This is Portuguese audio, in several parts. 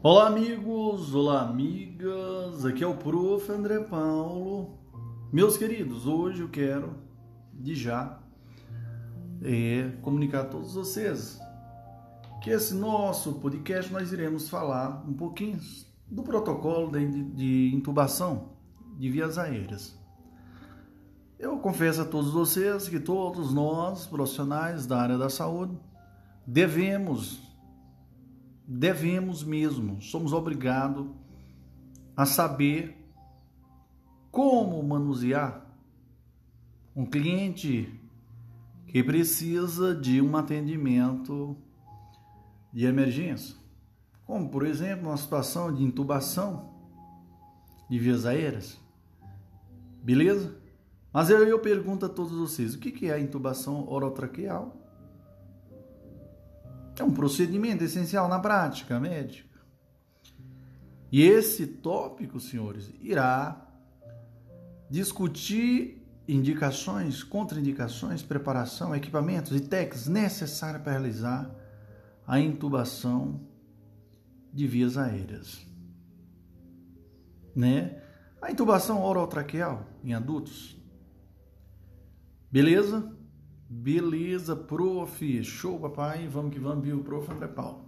Olá, amigos, olá, amigas. Aqui é o Prof. André Paulo. Meus queridos, hoje eu quero, de já, é, comunicar a todos vocês que esse nosso podcast nós iremos falar um pouquinho do protocolo de, de intubação de vias aéreas. Eu confesso a todos vocês que todos nós, profissionais da área da saúde, devemos devemos mesmo, somos obrigados a saber como manusear um cliente que precisa de um atendimento de emergência, como por exemplo uma situação de intubação de vias aéreas, beleza? Mas eu, eu pergunto a todos vocês, o que é a intubação orotraqueal? É um procedimento essencial na prática médica. E esse tópico, senhores, irá discutir indicações, contraindicações, preparação, equipamentos e técnicas necessárias para realizar a intubação de vias aéreas. Né? A intubação orotraqueal em adultos. Beleza? Beleza, prof. Show, papai. Vamos que vamos, viu, prof. André Paulo.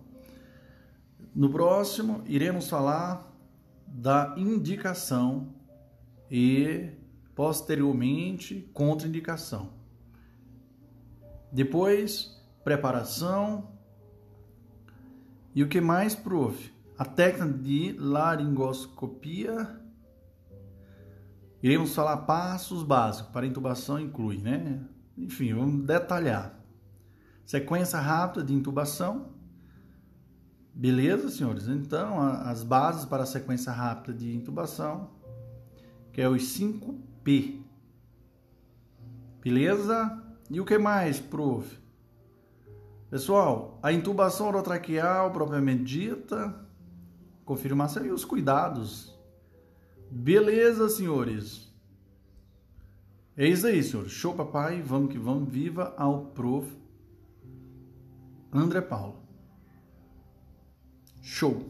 No próximo, iremos falar da indicação e, posteriormente, contraindicação. Depois, preparação. E o que mais, prof? A técnica de laringoscopia. Iremos falar passos básicos para intubação inclui, né? Enfim, vamos detalhar. Sequência rápida de intubação. Beleza, senhores? Então, as bases para a sequência rápida de intubação, que é os 5P. Beleza? E o que mais, prof? Pessoal, a intubação orotraqueal propriamente dita, confirmação e os cuidados. Beleza, senhores? É isso aí, senhor. Show, papai. Vamos que vamos. Viva ao prof. André Paulo. Show.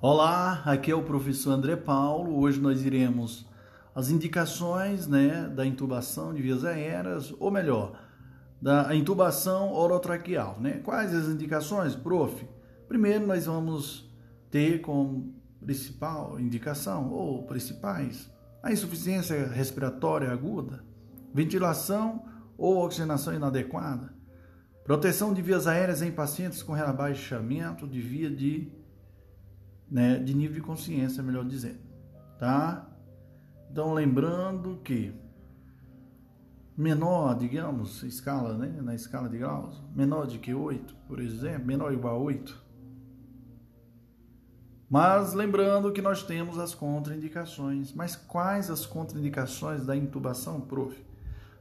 Olá, aqui é o professor André Paulo. Hoje nós iremos as indicações, né, da intubação de vias aéreas, ou melhor, da intubação orotraqueal, né? Quais as indicações, prof? Primeiro nós vamos ter como principal indicação ou principais a insuficiência respiratória aguda, ventilação ou oxigenação inadequada, proteção de vias aéreas em pacientes com rebaixamento de via de, né, de nível de consciência, melhor dizendo, tá? Então, lembrando que menor, digamos, escala, né, na escala de graus, menor de que 8, por exemplo, menor ou igual a 8, mas lembrando que nós temos as contraindicações. Mas quais as contraindicações da intubação, prof?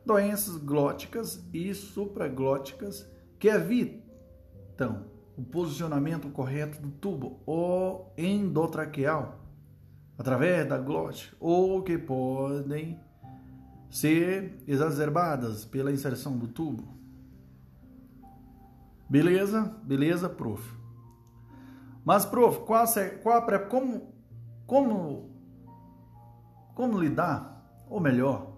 Doenças glóticas e supraglóticas que evitam o posicionamento correto do tubo ou endotraqueal através da glote ou que podem ser exacerbadas pela inserção do tubo. Beleza? Beleza, prof? Mas, prof, qual, qual a, como, como, como lidar, ou melhor,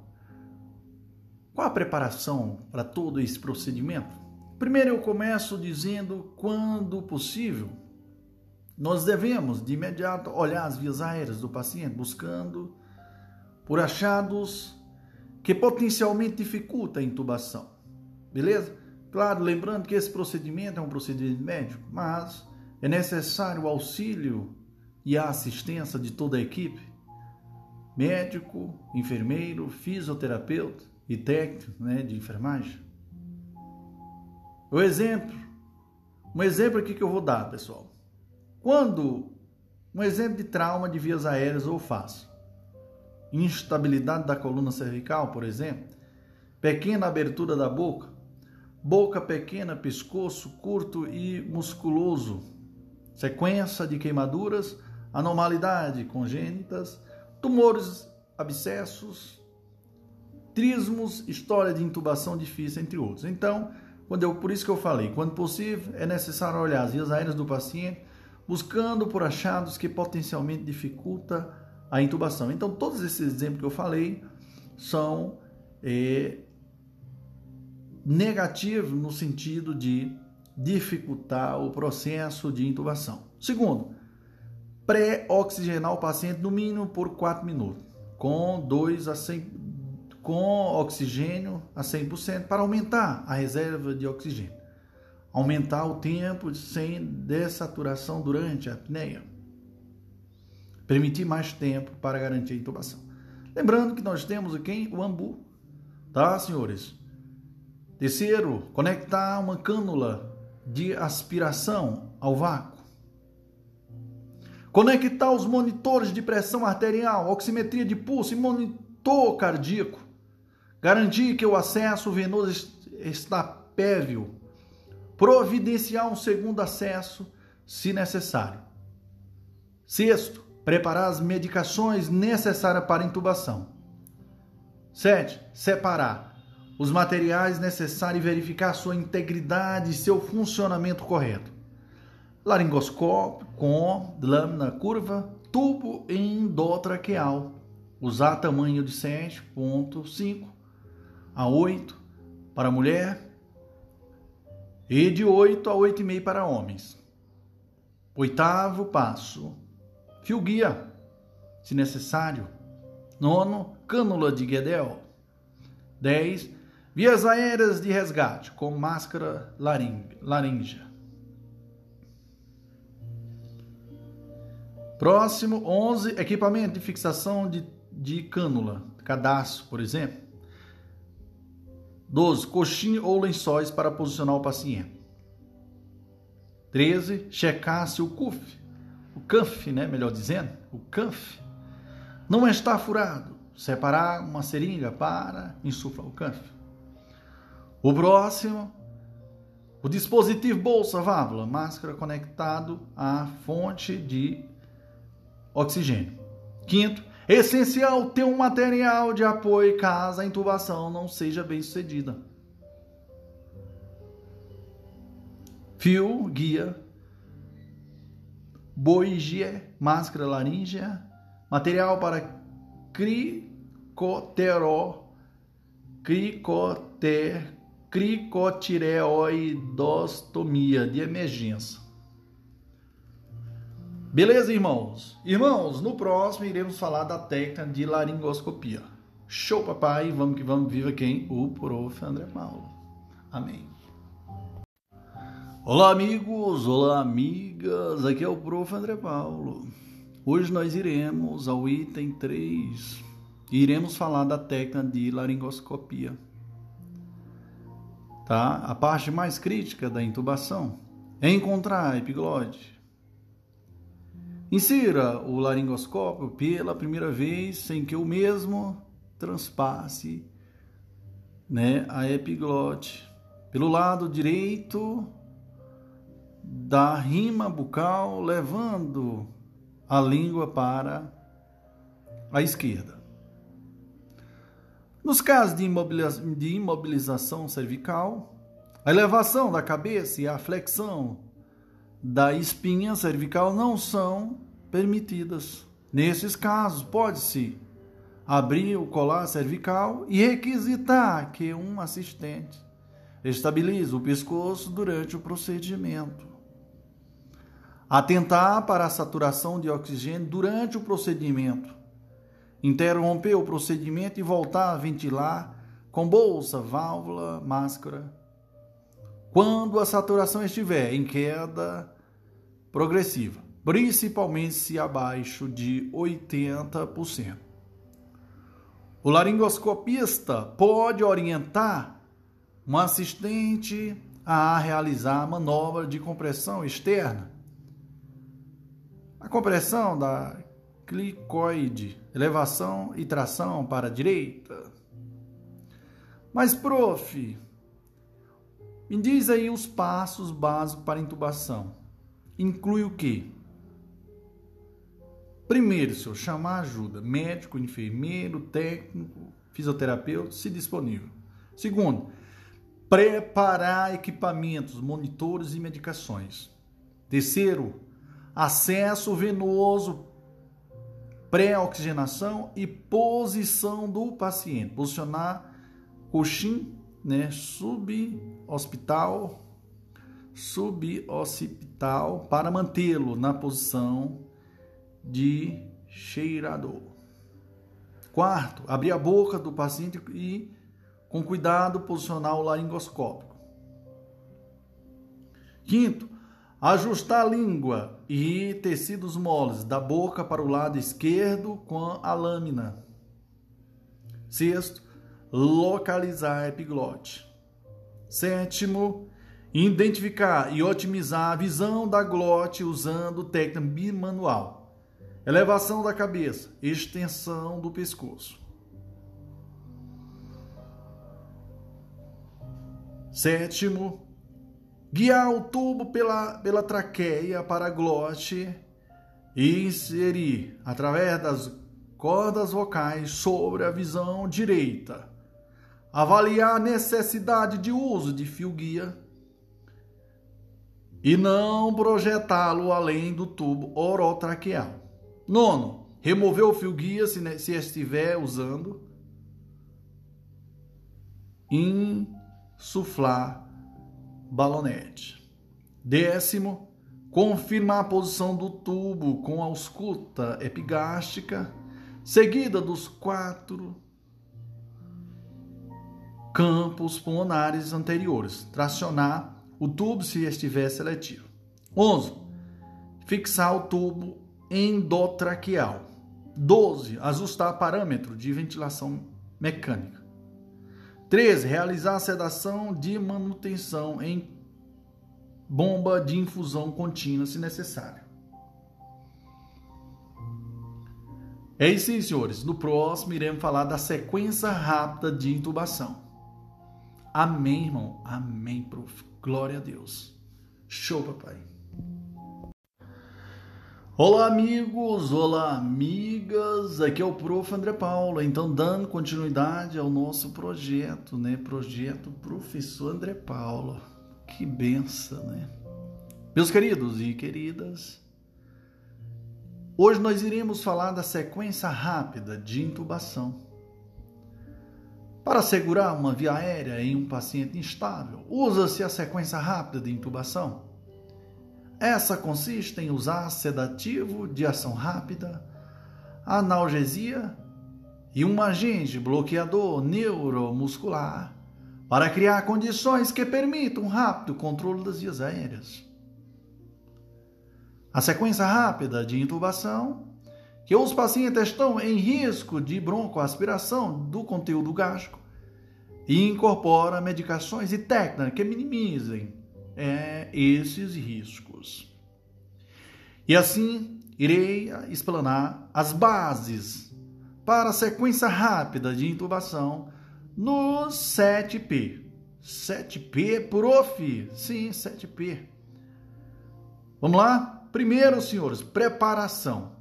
qual a preparação para todo esse procedimento? Primeiro eu começo dizendo, quando possível, nós devemos de imediato olhar as vias aéreas do paciente, buscando por achados que potencialmente dificultam a intubação. Beleza? Claro, lembrando que esse procedimento é um procedimento médico, mas é necessário o auxílio e a assistência de toda a equipe, médico, enfermeiro, fisioterapeuta e técnico né, de enfermagem. O exemplo, um exemplo aqui que eu vou dar, pessoal. Quando um exemplo de trauma de vias aéreas ou faço, instabilidade da coluna cervical, por exemplo, pequena abertura da boca, boca pequena, pescoço curto e musculoso, sequência de queimaduras, anormalidade congênitas, tumores, abscessos, trismos, história de intubação difícil, entre outros. Então, Quando eu, por isso que eu falei, quando possível, é necessário olhar as vias aéreas do paciente, buscando por achados que potencialmente dificulta a intubação. Então, todos esses exemplos que eu falei são é, negativos no sentido de dificultar o processo de intubação. Segundo, pré-oxigenar o paciente no mínimo por 4 minutos, com 2 a 100 com oxigênio a 100% para aumentar a reserva de oxigênio. Aumentar o tempo sem dessaturação durante a apneia. Permitir mais tempo para garantir a intubação. Lembrando que nós temos aqui o ambu, tá, senhores? Terceiro, conectar uma cânula de aspiração ao vácuo. Conectar os monitores de pressão arterial, oximetria de pulso e monitor cardíaco Garantir que o acesso venoso está pévio. Providenciar um segundo acesso, se necessário. Sexto, preparar as medicações necessárias para intubação. Sete, separar os materiais necessários e verificar sua integridade e seu funcionamento correto. Laringoscópio com lâmina curva, tubo endotraqueal. Usar tamanho de 7.5 a 8 para mulher e de 8 a 8,5 para homens. Oitavo passo, fio guia, se necessário. Nono, cânula de Guedel. 10. Vias aéreas de resgate com máscara laríngea. Próximo, 11. Equipamento de fixação de, de cânula, cadastro, por exemplo. 12. Coxinha ou lençóis para posicionar o paciente. 13. Checar se o CUF, o CANF, né, melhor dizendo, o CANF, não está furado. Separar uma seringa para insuflar o CANF. O próximo, o dispositivo bolsa válvula, máscara conectado à fonte de oxigênio. Quinto, Essencial ter um material de apoio caso a intubação não seja bem sucedida. Fio, guia, boigie, máscara laríngea, material para cricotero, cricoter, cricotireoidostomia de emergência. Beleza, irmãos? Irmãos, no próximo iremos falar da técnica de laringoscopia. Show, papai! Vamos que vamos, viva quem? O prof. André Paulo. Amém. Olá, amigos! Olá, amigas! Aqui é o prof. André Paulo. Hoje nós iremos ao item 3 e iremos falar da técnica de laringoscopia. Tá? A parte mais crítica da intubação é encontrar a epiglode Insira o laringoscópio pela primeira vez sem que o mesmo transpasse né, a epiglote. Pelo lado direito da rima bucal, levando a língua para a esquerda. Nos casos de, de imobilização cervical, a elevação da cabeça e a flexão da espinha cervical não são permitidas. Nesses casos, pode-se abrir o colar cervical e requisitar que um assistente estabilize o pescoço durante o procedimento. Atentar para a saturação de oxigênio durante o procedimento. Interromper o procedimento e voltar a ventilar com bolsa, válvula, máscara quando a saturação estiver em queda progressiva, principalmente se abaixo de 80%. O laringoscopista pode orientar um assistente a realizar a manobra de compressão externa. A compressão da clicoide, elevação e tração para a direita. Mas, prof, me diz aí os passos básicos para intubação. Inclui o quê? Primeiro, senhor, chamar ajuda. Médico, enfermeiro, técnico, fisioterapeuta, se disponível. Segundo, preparar equipamentos, monitores e medicações. Terceiro, acesso venoso, pré-oxigenação e posição do paciente. Posicionar coxim, né, subhospital, subhospital para mantê-lo na posição de cheirador. Quarto, abrir a boca do paciente e com cuidado posicionar o laringoscópico. Quinto, ajustar a língua e tecidos moles da boca para o lado esquerdo com a lâmina. Sexto, localizar a epiglote. Sétimo, identificar e otimizar a visão da glote usando técnica bimanual. Elevação da cabeça, extensão do pescoço. Sétimo, guiar o tubo pela, pela traqueia para a glote e inserir através das cordas vocais sobre a visão direita. Avaliar a necessidade de uso de fio guia e não projetá-lo além do tubo orotraqueal. Nono, remover o fio guia se, se estiver usando. Insuflar balonete. Décimo, confirmar a posição do tubo com a ausculta epigástica, seguida dos quatro campos pulmonares anteriores. Tracionar o tubo se estiver seletivo. 11. Fixar o tubo endotraqueal. 12. Ajustar parâmetro de ventilação mecânica. 13. Realizar a sedação de manutenção em bomba de infusão contínua, se necessário. É isso aí, senhores. No próximo, iremos falar da sequência rápida de intubação. Amém, irmão? Amém, prof. Glória a Deus. Show, papai. Olá, amigos, olá, amigas. Aqui é o Prof. André Paulo. Então, dando continuidade ao nosso projeto, né? Projeto Professor André Paulo. Que benção, né? Meus queridos e queridas, hoje nós iremos falar da sequência rápida de intubação. Para segurar uma via aérea em um paciente instável, usa-se a sequência rápida de intubação. Essa consiste em usar sedativo de ação rápida, analgesia e um agente bloqueador neuromuscular para criar condições que permitam um rápido controle das vias aéreas. A sequência rápida de intubação que os pacientes estão em risco de broncoaspiração do conteúdo gástrico e incorpora medicações e técnicas que minimizem é, esses riscos. E assim irei explanar as bases para a sequência rápida de intubação no 7P. 7P, prof. Sim, 7P. Vamos lá? Primeiro, senhores, preparação.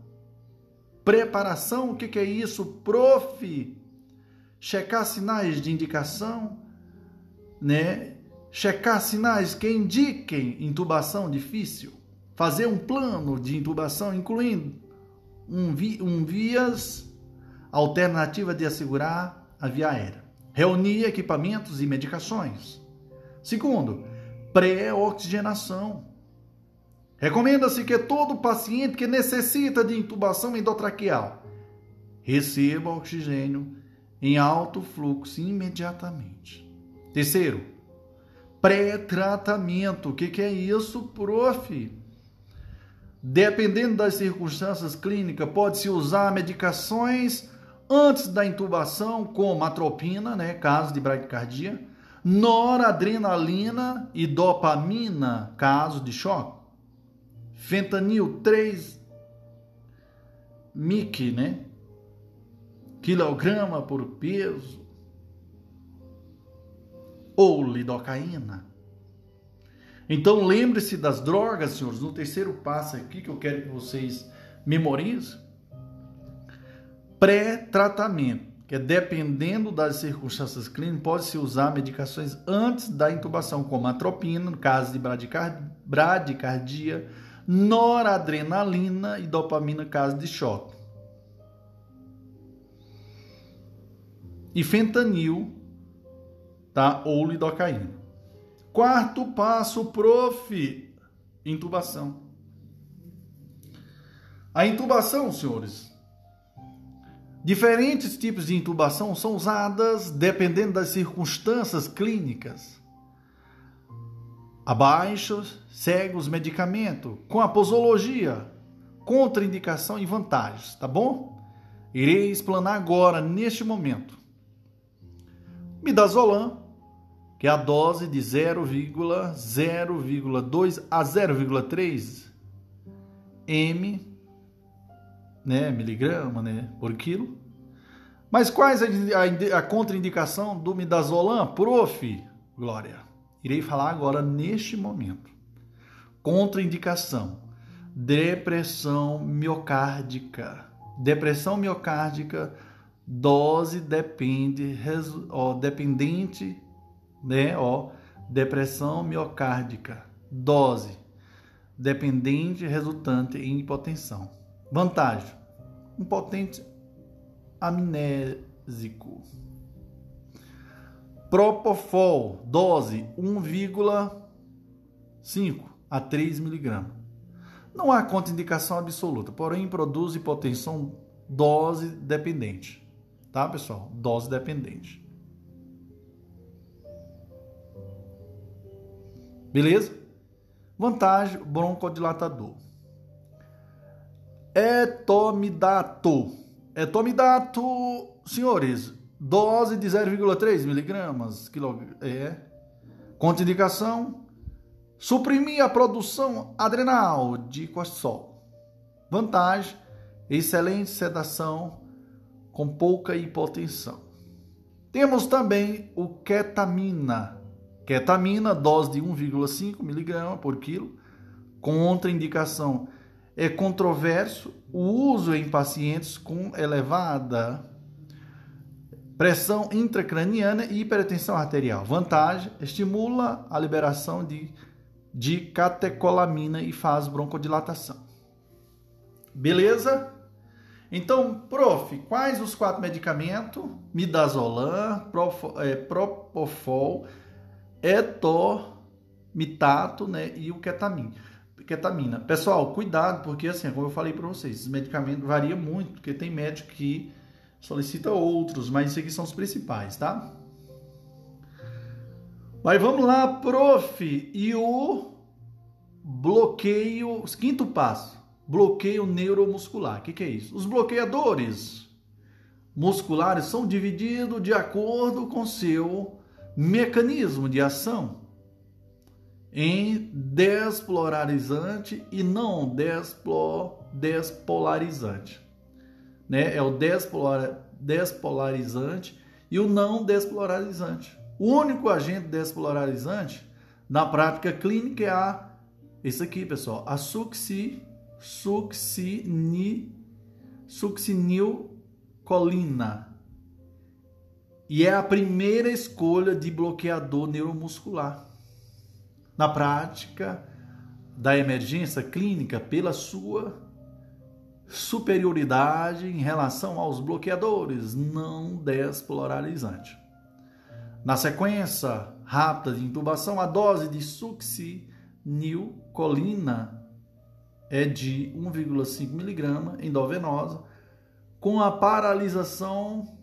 Preparação, o que, que é isso? Prof. Checar sinais de indicação, né? Checar sinais que indiquem intubação difícil. Fazer um plano de intubação, incluindo um, vi, um vias alternativa de assegurar a via aérea. Reunir equipamentos e medicações. Segundo, pré-oxigenação Recomenda-se que todo paciente que necessita de intubação endotraqueal receba oxigênio em alto fluxo imediatamente. Terceiro, pré-tratamento. O que, que é isso, prof? Dependendo das circunstâncias clínicas, pode-se usar medicações antes da intubação, como atropina, né, caso de bradicardia, noradrenalina e dopamina, caso de choque fentanil 3 mic, né? Quilograma por peso. Ou lidocaína. Então lembre-se das drogas, senhores, no terceiro passo aqui que eu quero que vocês memorizem. Pré-tratamento. que é dependendo das circunstâncias clínicas, pode-se usar medicações antes da intubação, como atropina, no caso de bradicardia, noradrenalina e dopamina, caso de choque. E fentanil, tá? Ou lidocaína. Quarto passo, prof, intubação. A intubação, senhores, Diferentes tipos de intubação são usadas dependendo das circunstâncias clínicas. Abaixo segue os medicamentos com a posologia, contraindicação e vantagens, tá bom? Irei explanar agora, neste momento. Midazolam, que é a dose de 0,0,2 a 0,3 m né, miligrama né, por quilo. Mas quais a, a, a contraindicação do midazolam? Prof, Glória, irei falar agora neste momento. Contraindicação: depressão miocárdica. Depressão miocárdica, dose depende, ó, dependente, né, ó, depressão miocárdica, dose dependente resultante em hipotensão. Vantagem: um potente amnésico. Propofol, dose 1,5 a 3 miligramas. Não há contraindicação absoluta, porém produz hipotensão dose dependente. Tá, pessoal? Dose dependente. Beleza? Vantagem: broncodilatador. Etomidato. Etomidato, senhores, dose de 0,3 miligramas. É. Contraindicação: suprimir a produção adrenal de cortisol. Vantagem: excelente sedação com pouca hipotensão. Temos também o ketamina. Ketamina, dose de 1,5 miligramas por quilo. Contraindicação: é controverso o uso em pacientes com elevada pressão intracraniana e hipertensão arterial. Vantagem: estimula a liberação de, de catecolamina e faz broncodilatação. Beleza? Então, prof, quais os quatro medicamentos? Midazolam, prof, é, propofol, etomitato né, e o ketamina ketamina. Pessoal, cuidado, porque assim, como eu falei para vocês, esse medicamento varia muito, porque tem médico que solicita outros, mas esses aqui são os principais, tá? Mas vamos lá, prof. E o bloqueio, quinto passo, bloqueio neuromuscular. O que, que é isso? Os bloqueadores musculares são divididos de acordo com seu mecanismo de ação em despolarizante e não despolarizante. Né? É o despolar, despolarizante e o não despolarizante. O único agente despolarizante na prática clínica é a esse aqui, pessoal, a succi, succini, succinilcolina. E é a primeira escolha de bloqueador neuromuscular na prática da emergência clínica pela sua superioridade em relação aos bloqueadores não despolarizantes. Na sequência rápida de intubação, a dose de succinilcolina é de 1,5 mg endovenosa, com a paralisação,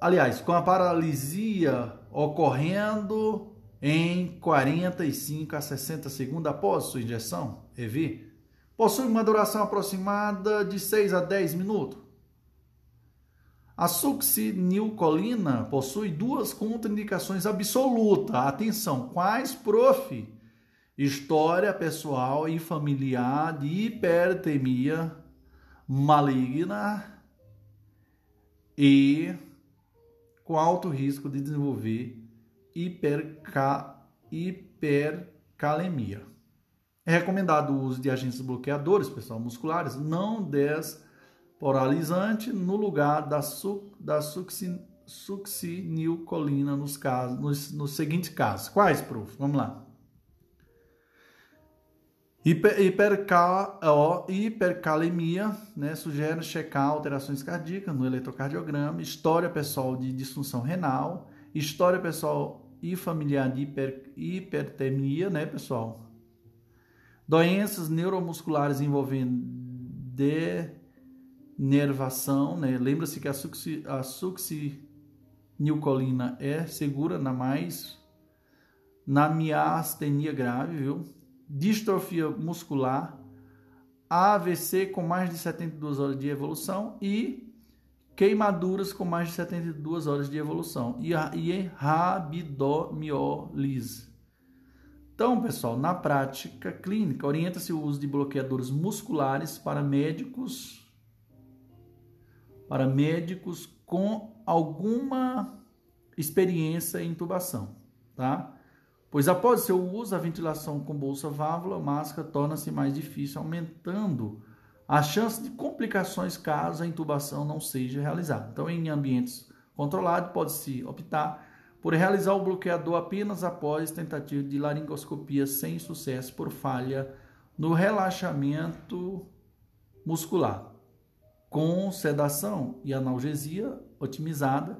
aliás, com a paralisia ocorrendo em 45 a 60 segundos após sua injeção, EV, possui uma duração aproximada de 6 a 10 minutos. A succinilcolina possui duas contraindicações absolutas. Atenção, quais, prof? História pessoal e familiar de hipertemia maligna e com alto risco de desenvolver hiperca, hipercalemia. É recomendado o uso de agentes bloqueadores, pessoal, musculares, não oralizante no lugar da, su, da succi, succinilcolina nos, casos, nos, nos seguintes casos. Quais, prof? Vamos lá. Hiper, hipercal, ó, hipercalemia, né, sugere checar alterações cardíacas no eletrocardiograma, história pessoal de disfunção renal, história pessoal e familiar de hiper, hipertermia, né, pessoal? Doenças neuromusculares envolvendo denervação, né? Lembra-se que a, succi, a succinilcolina é segura na mais na miastenia grave, viu? Distrofia muscular, AVC com mais de 72 horas de evolução e queimaduras com mais de 72 horas de evolução e, e rabdomiólise. Então, pessoal, na prática clínica, orienta-se o uso de bloqueadores musculares para médicos para médicos com alguma experiência em intubação, tá? Pois após seu uso, a ventilação com bolsa válvula máscara torna-se mais difícil, aumentando a chance de complicações caso a intubação não seja realizada. Então, em ambientes controlados, pode-se optar por realizar o bloqueador apenas após tentativa de laringoscopia sem sucesso por falha no relaxamento muscular, com sedação e analgesia otimizada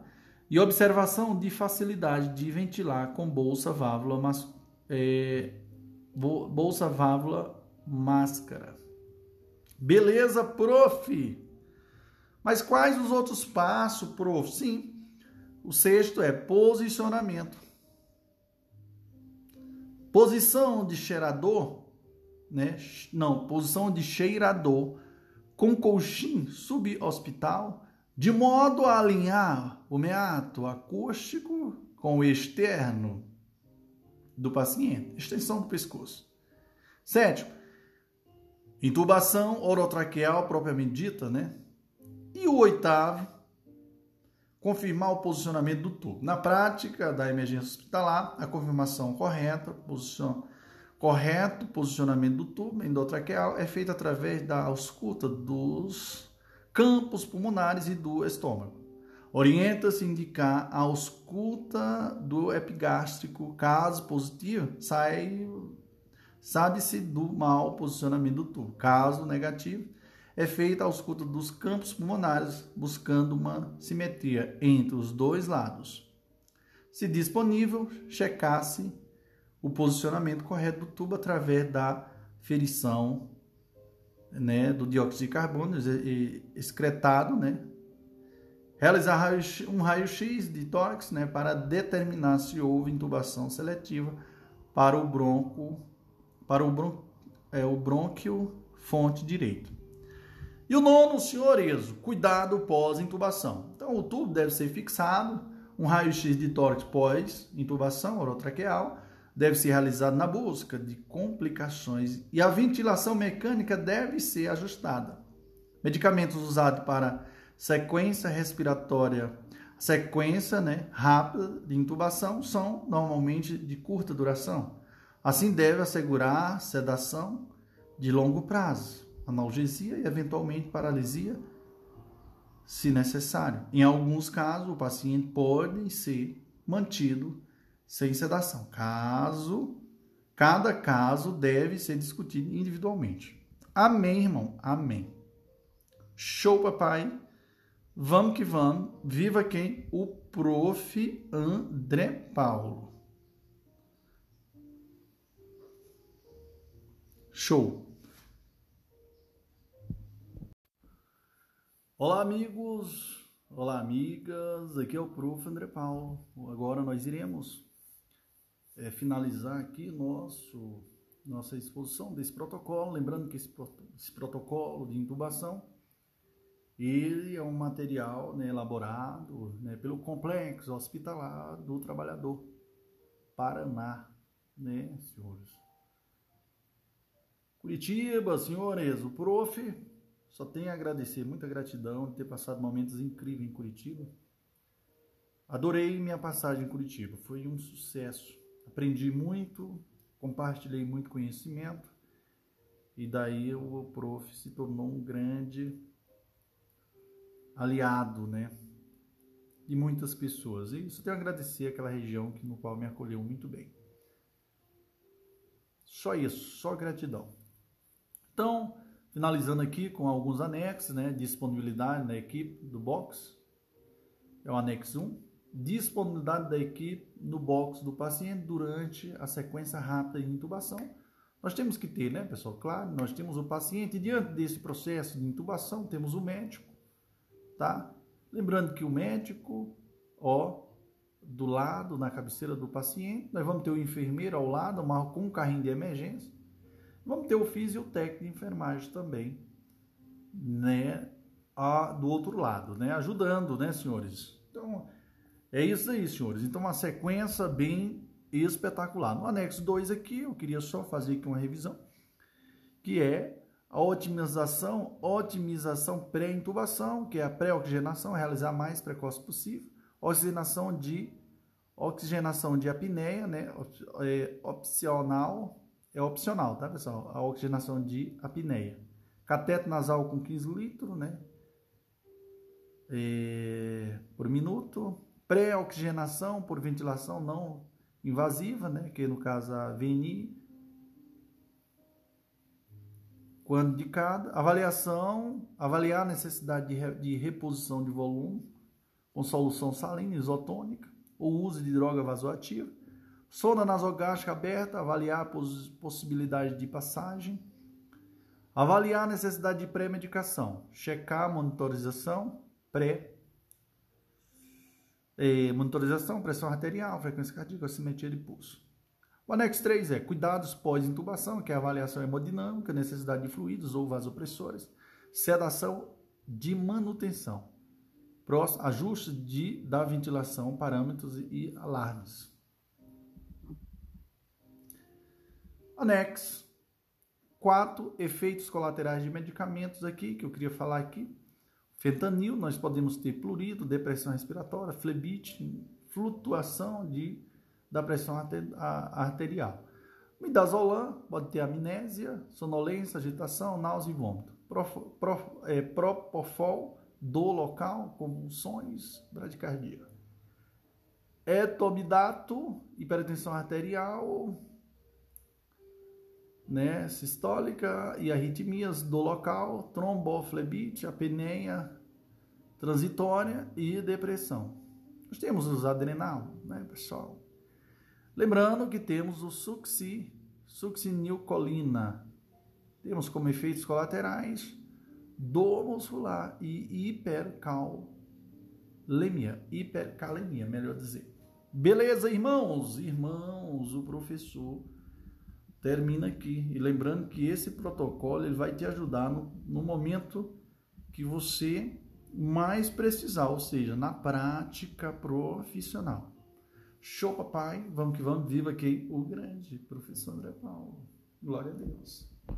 e observação de facilidade de ventilar com bolsa válvula, mas, é, bolsa válvula máscara. Beleza, prof? Mas quais os outros passos, prof? Sim, o sexto é posicionamento. Posição de cheirador, né? Não, posição de cheirador com colchim subhospital, de modo a alinhar o meato acústico com o externo do paciente, extensão do pescoço. Sétimo, intubação orotraqueal propriamente dita, né? E o oitavo, confirmar o posicionamento do tubo. Na prática da emergência hospitalar, a confirmação correta, posição, correto posicionamento do tubo endotraqueal é feita através da ausculta dos campos pulmonares e do estômago. Orienta-se indicar a ausculta do epigástrico, caso positivo, sai sabe-se do mau posicionamento do tubo. Caso negativo, é feita a ausculta dos campos pulmonares, buscando uma simetria entre os dois lados. Se disponível, checasse o posicionamento correto do tubo através da ferição né, do dióxido de carbono excretado, né? realizar um raio-x de tórax né, para determinar se houve intubação seletiva para o bronco, para o, bron, é, o brônquio fonte direito. E o nono, senhor Ezo, cuidado pós-intubação. Então, o tubo deve ser fixado, um raio-x de tórax pós-intubação orotraqueal deve ser realizado na busca de complicações e a ventilação mecânica deve ser ajustada. Medicamentos usados para sequência respiratória, sequência né, rápida de intubação são normalmente de curta duração. Assim, deve assegurar sedação de longo prazo analgesia e eventualmente paralisia, se necessário. Em alguns casos, o paciente pode ser mantido sem sedação. Caso, cada caso deve ser discutido individualmente. Amém, irmão? Amém. Show, papai. Vamos que vamos. Viva quem? O prof. André Paulo. Show. Olá, amigos! Olá, amigas! Aqui é o Prof. André Paulo. Agora nós iremos é, finalizar aqui nosso, nossa exposição desse protocolo. Lembrando que esse, esse protocolo de intubação ele é um material né, elaborado né, pelo Complexo Hospitalar do Trabalhador Paraná, né, senhores? Curitiba, senhores, o prof só tenho a agradecer, muita gratidão de ter passado momentos incríveis em Curitiba. Adorei minha passagem em Curitiba, foi um sucesso. Aprendi muito, compartilhei muito conhecimento e daí o prof se tornou um grande aliado, né? De muitas pessoas. E isso tenho a agradecer aquela região que, no qual me acolheu muito bem. Só isso, só gratidão. Então, finalizando aqui com alguns anexos, né? Disponibilidade da equipe do box. É o anexo 1. Disponibilidade da equipe no box do paciente durante a sequência rápida de intubação nós temos que ter, né, pessoal? Claro, nós temos o paciente, diante desse processo de intubação, temos o médico, tá? Lembrando que o médico, ó, do lado, na cabeceira do paciente, nós vamos ter o enfermeiro ao lado, com um carrinho de emergência. Vamos ter o fisiotécnico de enfermagem também, né, a, do outro lado, né, ajudando, né, senhores? É isso aí, senhores. Então, uma sequência bem espetacular. No anexo 2 aqui, eu queria só fazer aqui uma revisão, que é a otimização, otimização pré-intubação, que é a pré-oxigenação, realizar mais precoce possível, oxigenação de oxigenação de apneia, né? É opcional, é opcional, tá, pessoal? A oxigenação de apneia. Cateto nasal com 15 litros, né? É, por minuto. Pré-oxigenação por ventilação não invasiva, né, que no caso a VNI, quando indicada, avaliação, avaliar a necessidade de, re, de reposição de volume com solução salina isotônica, ou uso de droga vasoativa, sonda nasogástrica aberta, avaliar a poss possibilidade de passagem, avaliar a necessidade de pré-medicação, checar a monitorização pré é, monitorização, pressão arterial, frequência cardíaca, oximetria de pulso. O anexo 3 é cuidados pós-intubação, que é avaliação hemodinâmica, necessidade de fluidos ou vasopressores, sedação de manutenção, próximo, ajuste de, da ventilação, parâmetros e alarmes. Anexo 4, efeitos colaterais de medicamentos aqui, que eu queria falar aqui. Fentanil, nós podemos ter plurido, depressão respiratória, flebite, flutuação de, da pressão arterial. Midazolam pode ter amnésia, sonolência, agitação, náusea e vômito. Prof, prof, é, propofol, dor local, convulsões, bradicardia. Etobidato, hipertensão arterial, né, sistólica e arritmias do local, tromboflebite, apneia transitória e depressão. Nós temos os adrenal, né, pessoal? Lembrando que temos o succi, succinilcolina. Temos como efeitos colaterais dor muscular e hipercalemia, hipercalemia, melhor dizer. Beleza, irmãos? Irmãos, o professor termina aqui. E lembrando que esse protocolo ele vai te ajudar no, no momento que você mais precisar, ou seja, na prática profissional. Show, papai. Vamos que vamos. Viva aqui o grande professor André Paulo. Glória a Deus.